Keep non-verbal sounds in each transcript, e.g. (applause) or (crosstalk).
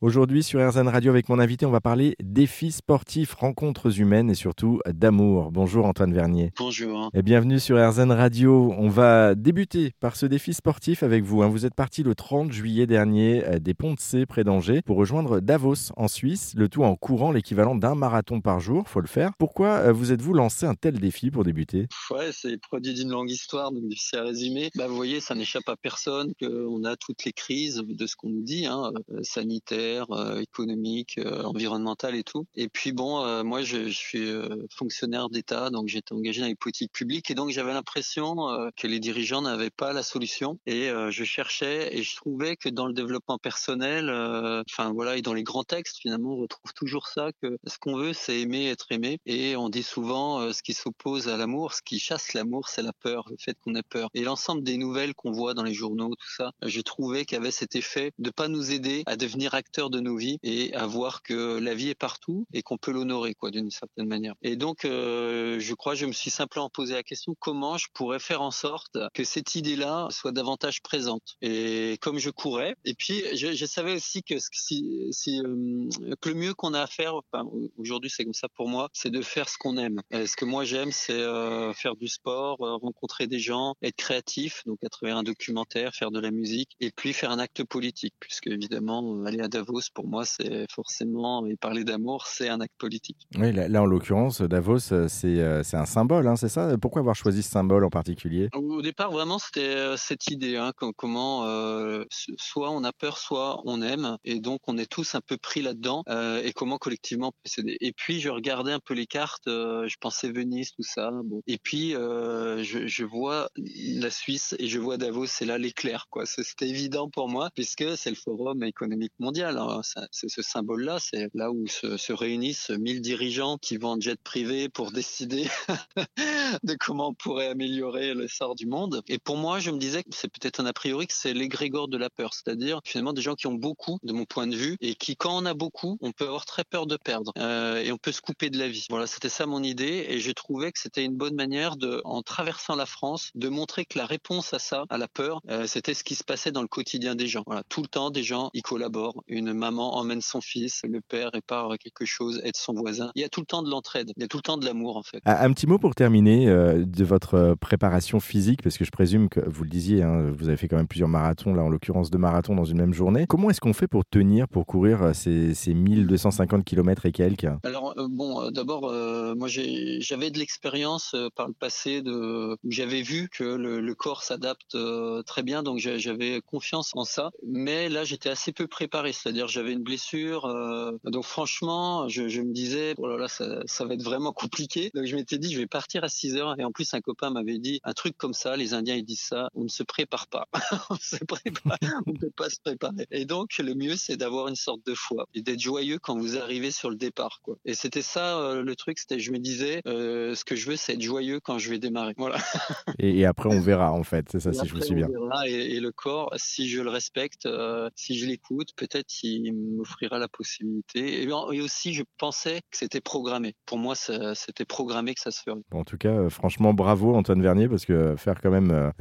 Aujourd'hui sur RZN Radio avec mon invité, on va parler défis sportifs, rencontres humaines et surtout d'amour. Bonjour Antoine Vernier. Bonjour. Et bienvenue sur RZN Radio. On va débuter par ce défi sportif avec vous. hein. Vous êtes parti le 30 juillet dernier euh, des Ponts de C près d'Angers pour rejoindre Davos en Suisse, le tout en courant l'équivalent d'un marathon par jour, faut le faire. Pourquoi euh, vous êtes-vous lancé un tel défi pour débuter? Ouais, c'est le produit d'une longue histoire, donc difficile à résumer. Bah, vous voyez, ça n'échappe à personne qu'on a toutes les crises de ce qu'on nous dit, hein, euh, sanitaire, euh, économique, euh, environnementale et tout. Et puis bon, euh, moi je, je suis fonctionnaire d'État, donc j'étais engagé dans les politiques publiques et donc j'avais l'impression que les dirigeants n'avaient pas la solution. Et je cherchais et je trouvais que dans le développement personnel, enfin voilà, et dans les grands textes finalement, on retrouve toujours ça que ce qu'on veut, c'est aimer, être aimé. Et on dit souvent ce qui s'oppose à l'amour, ce qui chasse l'amour, c'est la peur, le fait qu'on ait peur. Et l'ensemble des nouvelles qu'on voit dans les journaux, tout ça, j'ai trouvé qu'il y avait cet effet de pas nous aider à devenir acteurs de nos vies et à voir que la vie est partout et qu'on peut l'honorer, quoi, d'une certaine manière. Et donc, euh, je crois, je me suis simplement posé la question comment je pourrais faire en sorte que cette idée-là soit davantage présente? Et comme je courais, et puis je, je savais aussi que si, si euh, que le mieux qu'on a à faire, enfin, aujourd'hui c'est comme ça pour moi, c'est de faire ce qu'on aime. Ce que moi j'aime, c'est euh, faire du sport, euh, rencontrer des gens, être créatif, donc à travers un documentaire, faire de la musique, et puis faire un acte politique, puisque évidemment aller à Davos pour moi c'est forcément et parler d'amour c'est un acte politique. Oui, là, là, en l'occurrence, Davos, euh, c'est euh, c'est un symbole, hein, c'est ça? Pourquoi avoir choisi ce symbole en particulier? Au départ, vraiment, c'était euh, cette idée, hein, com- comment euh, soit on a peur, soit on aime, et donc on est tous un peu pris là-dedans, euh, et comment collectivement s'aider. Et puis je regardais un peu les cartes, euh, je pensais Venise, tout ça, bon. Et puis je, je vois la Suisse et je vois Davos, c'est là l'éclair, quoi. C'était évident pour moi, puisque c'est le Forum économique mondial. Hein. Ça- C'est ce symbole-là, c'est là où se, se réunissent 1000 dirigeants qui vont en jet privé pour (laughs) décider de comment on pourrait améliorer le sort du monde. Et pour moi, je me disais que c'est peut-être un a priori que c'est l'égrégore de la peur, c'est-à-dire finalement des gens qui ont beaucoup, de mon point de vue, et qui, quand on a beaucoup, on peut avoir très peur de perdre euh, et on peut se couper de la vie. Voilà, c'était ça mon idée, et j'ai trouvé que c'était une bonne manière de, en traversant la France, de montrer que la réponse à ça, à la peur, euh, c'était ce qui se passait dans le quotidien des gens. Voilà, tout le temps, des gens y collaborent. Maman emmène son fils, le père répare quelque chose, aide son voisin. Il y a tout le temps de l'entraide, il y a tout le temps de l'amour en fait. Un petit mot pour terminer euh, de votre euh, préparation physique, parce que je présume que vous le disiez, hein, vous avez fait quand même plusieurs marathons, là en l'occurrence deux marathons dans une même journée. Comment est-ce qu'on fait pour tenir, pour courir euh, ces, ces 1250 km et quelques? Bon, euh, d'abord, euh, moi j'avais de l'expérience euh, par le passé de j'avais vu que le, le corps s'adapte euh, très bien, donc j'a- j'avais confiance en ça. Mais là, j'étais assez peu préparé, c'est-à-dire j'avais une blessure, euh, donc franchement, je, je me disais, oh là là, ça, ça va être vraiment compliqué. Donc je m'étais dit, je vais partir à 6 heures. Et en plus, un copain m'avait dit un truc comme ça, les Indiens ils disent ça, on ne se prépare pas, (laughs) on se prépare, on ne peut pas se préparer. Et donc le mieux, c'est d'avoir une sorte de foi et d'être joyeux quand vous arrivez sur le départ, quoi. Et c'était ça euh, le truc, c'était je me disais, euh, ce que je veux, c'est être joyeux quand je vais démarrer. Voilà. (laughs) et, et après, on verra en fait, c'est ça, Et si je vous après, suis bien. Et, et le corps, si je le respecte, euh, si je l'écoute, peut-être il m'offrira la possibilité. Et, aussi, je pensais que c'était programmé. Pour moi, c'était programmé que ça se ferait. Bon, en tout cas, franchement, bravo Antoine Vernier, parce que faire quand même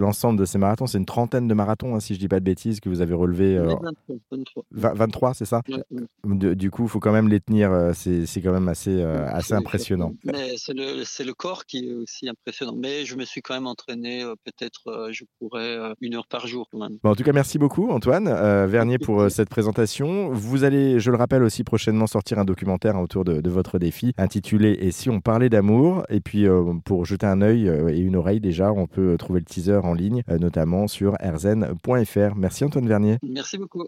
l'ensemble de ces marathons, c'est une trentaine de marathons, hein, si je dis pas de bêtises, que vous avez relevé. euh, 23, 23. 20 23, c'est ça? Ouais, ouais. De- Du coup, il faut quand même les tenir, euh, c'est quand même assez, euh, assez impressionnant. Mais c'est le, c'est le corps qui est aussi impressionnant. Mais je me suis quand même entraîné, euh, peut-être euh, je pourrais une heure par jour quand même. Bon, en tout cas, merci beaucoup Antoine Vernier pour cette présentation. Vous allez, je le rappelle aussi, prochainement sortir un documentaire autour de, de votre défi intitulé Et si on parlait d'amour? Et puis, pour jeter un œil et une oreille déjà, on peut trouver le teaser en ligne, notamment sur rzn.fr. Merci Antoine Vernier. Merci beaucoup.